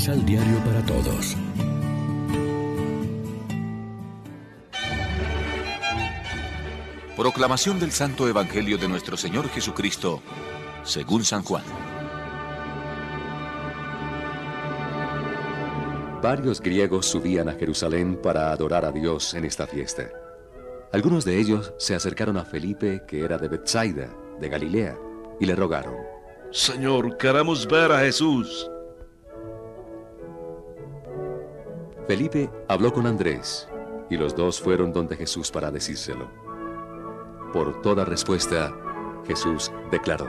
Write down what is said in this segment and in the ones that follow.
Misal Diario para Todos. Proclamación del Santo Evangelio de nuestro Señor Jesucristo, según San Juan. Varios griegos subían a Jerusalén para adorar a Dios en esta fiesta. Algunos de ellos se acercaron a Felipe, que era de Bethsaida, de Galilea, y le rogaron: Señor, queremos ver a Jesús. Felipe habló con Andrés, y los dos fueron donde Jesús para decírselo. Por toda respuesta, Jesús declaró: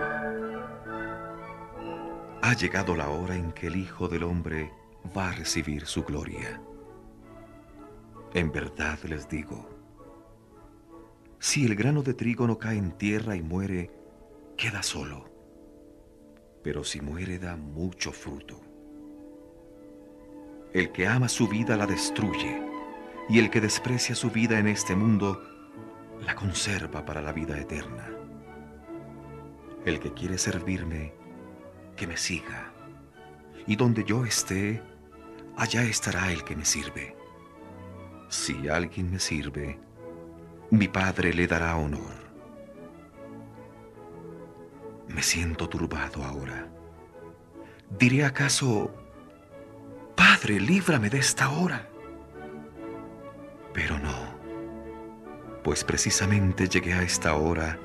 Ha llegado la hora en que el Hijo del Hombre va a recibir su gloria. En verdad les digo, si el grano de trigo no cae en tierra y muere, queda solo. Pero si muere da mucho fruto. El que ama su vida la destruye, y el que desprecia su vida en este mundo la conserva para la vida eterna. El que quiere servirme, que me siga, y donde yo esté, allá estará el que me sirve. Si alguien me sirve, mi Padre le dará honor. Me siento turbado ahora. ¿Diré acaso, Padre, líbrame de esta hora? Pero no, pues precisamente llegué a esta hora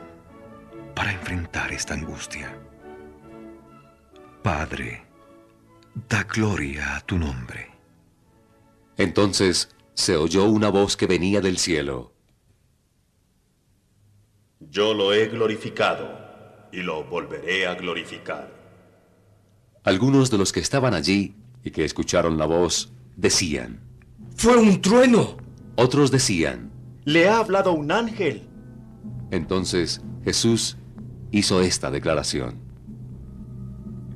para enfrentar esta angustia. Padre, da gloria a tu nombre. Entonces se oyó una voz que venía del cielo. Yo lo he glorificado y lo volveré a glorificar. Algunos de los que estaban allí y que escucharon la voz decían, ¡Fue un trueno! Otros decían, Le ha hablado un ángel. Entonces Jesús hizo esta declaración.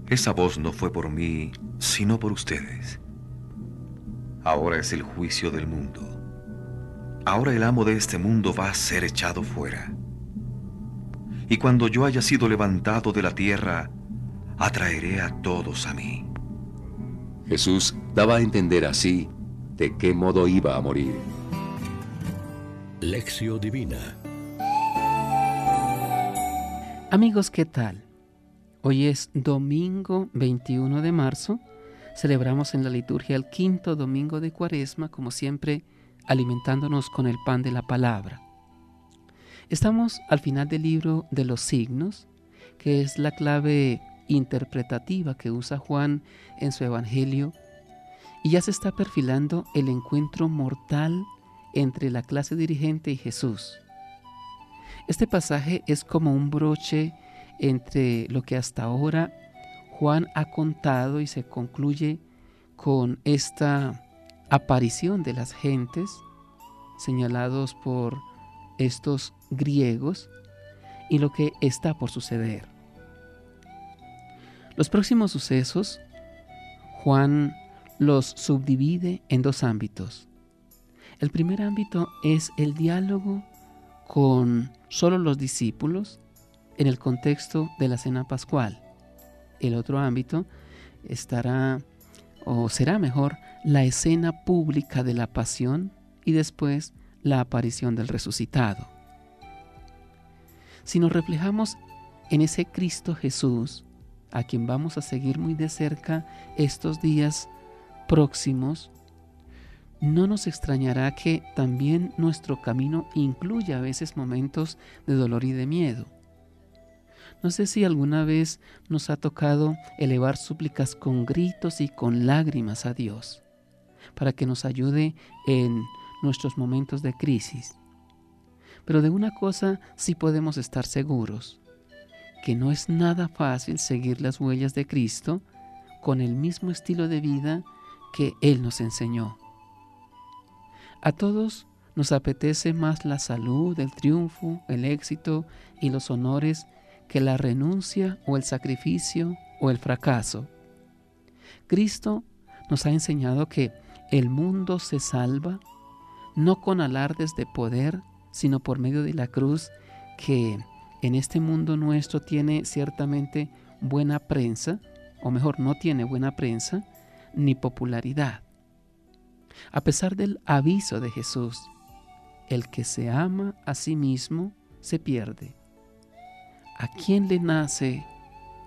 Esa voz no fue por mí, sino por ustedes. Ahora es el juicio del mundo. Ahora el amo de este mundo va a ser echado fuera. Y cuando yo haya sido levantado de la tierra, atraeré a todos a mí. Jesús daba a entender así de qué modo iba a morir. Lección Divina Amigos, ¿qué tal? Hoy es domingo 21 de marzo. Celebramos en la liturgia el quinto domingo de Cuaresma, como siempre, alimentándonos con el pan de la palabra. Estamos al final del libro de los signos, que es la clave interpretativa que usa Juan en su Evangelio, y ya se está perfilando el encuentro mortal entre la clase dirigente y Jesús. Este pasaje es como un broche entre lo que hasta ahora Juan ha contado y se concluye con esta aparición de las gentes señalados por estos griegos y lo que está por suceder. Los próximos sucesos, Juan los subdivide en dos ámbitos. El primer ámbito es el diálogo con solo los discípulos en el contexto de la cena pascual. El otro ámbito estará o será mejor la escena pública de la pasión y después la aparición del resucitado. Si nos reflejamos en ese Cristo Jesús, a quien vamos a seguir muy de cerca estos días próximos, no nos extrañará que también nuestro camino incluya a veces momentos de dolor y de miedo. No sé si alguna vez nos ha tocado elevar súplicas con gritos y con lágrimas a Dios, para que nos ayude en nuestros momentos de crisis. Pero de una cosa sí podemos estar seguros, que no es nada fácil seguir las huellas de Cristo con el mismo estilo de vida que Él nos enseñó. A todos nos apetece más la salud, el triunfo, el éxito y los honores que la renuncia o el sacrificio o el fracaso. Cristo nos ha enseñado que el mundo se salva no con alardes de poder, sino por medio de la cruz que en este mundo nuestro tiene ciertamente buena prensa, o mejor, no tiene buena prensa, ni popularidad. A pesar del aviso de Jesús, el que se ama a sí mismo se pierde. ¿A quién le nace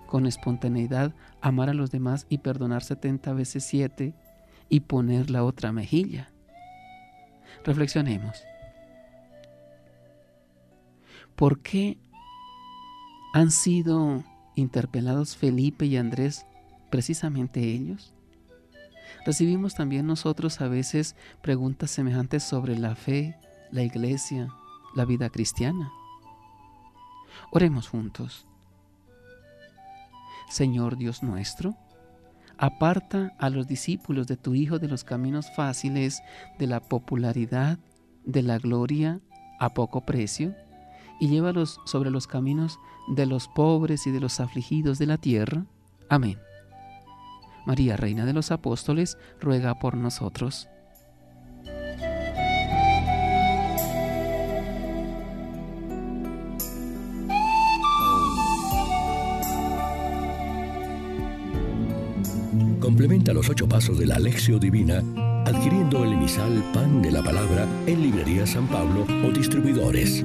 con espontaneidad amar a los demás y perdonar 70 veces 7 y poner la otra mejilla? Reflexionemos. ¿Por qué han sido interpelados Felipe y Andrés precisamente ellos? Recibimos también nosotros a veces preguntas semejantes sobre la fe, la iglesia, la vida cristiana. Oremos juntos. Señor Dios nuestro, aparta a los discípulos de tu Hijo de los caminos fáciles, de la popularidad, de la gloria a poco precio, y llévalos sobre los caminos de los pobres y de los afligidos de la tierra. Amén. María, Reina de los Apóstoles, ruega por nosotros. Complementa los ocho pasos de la Alexio Divina adquiriendo el emisal Pan de la Palabra en Librería San Pablo o distribuidores.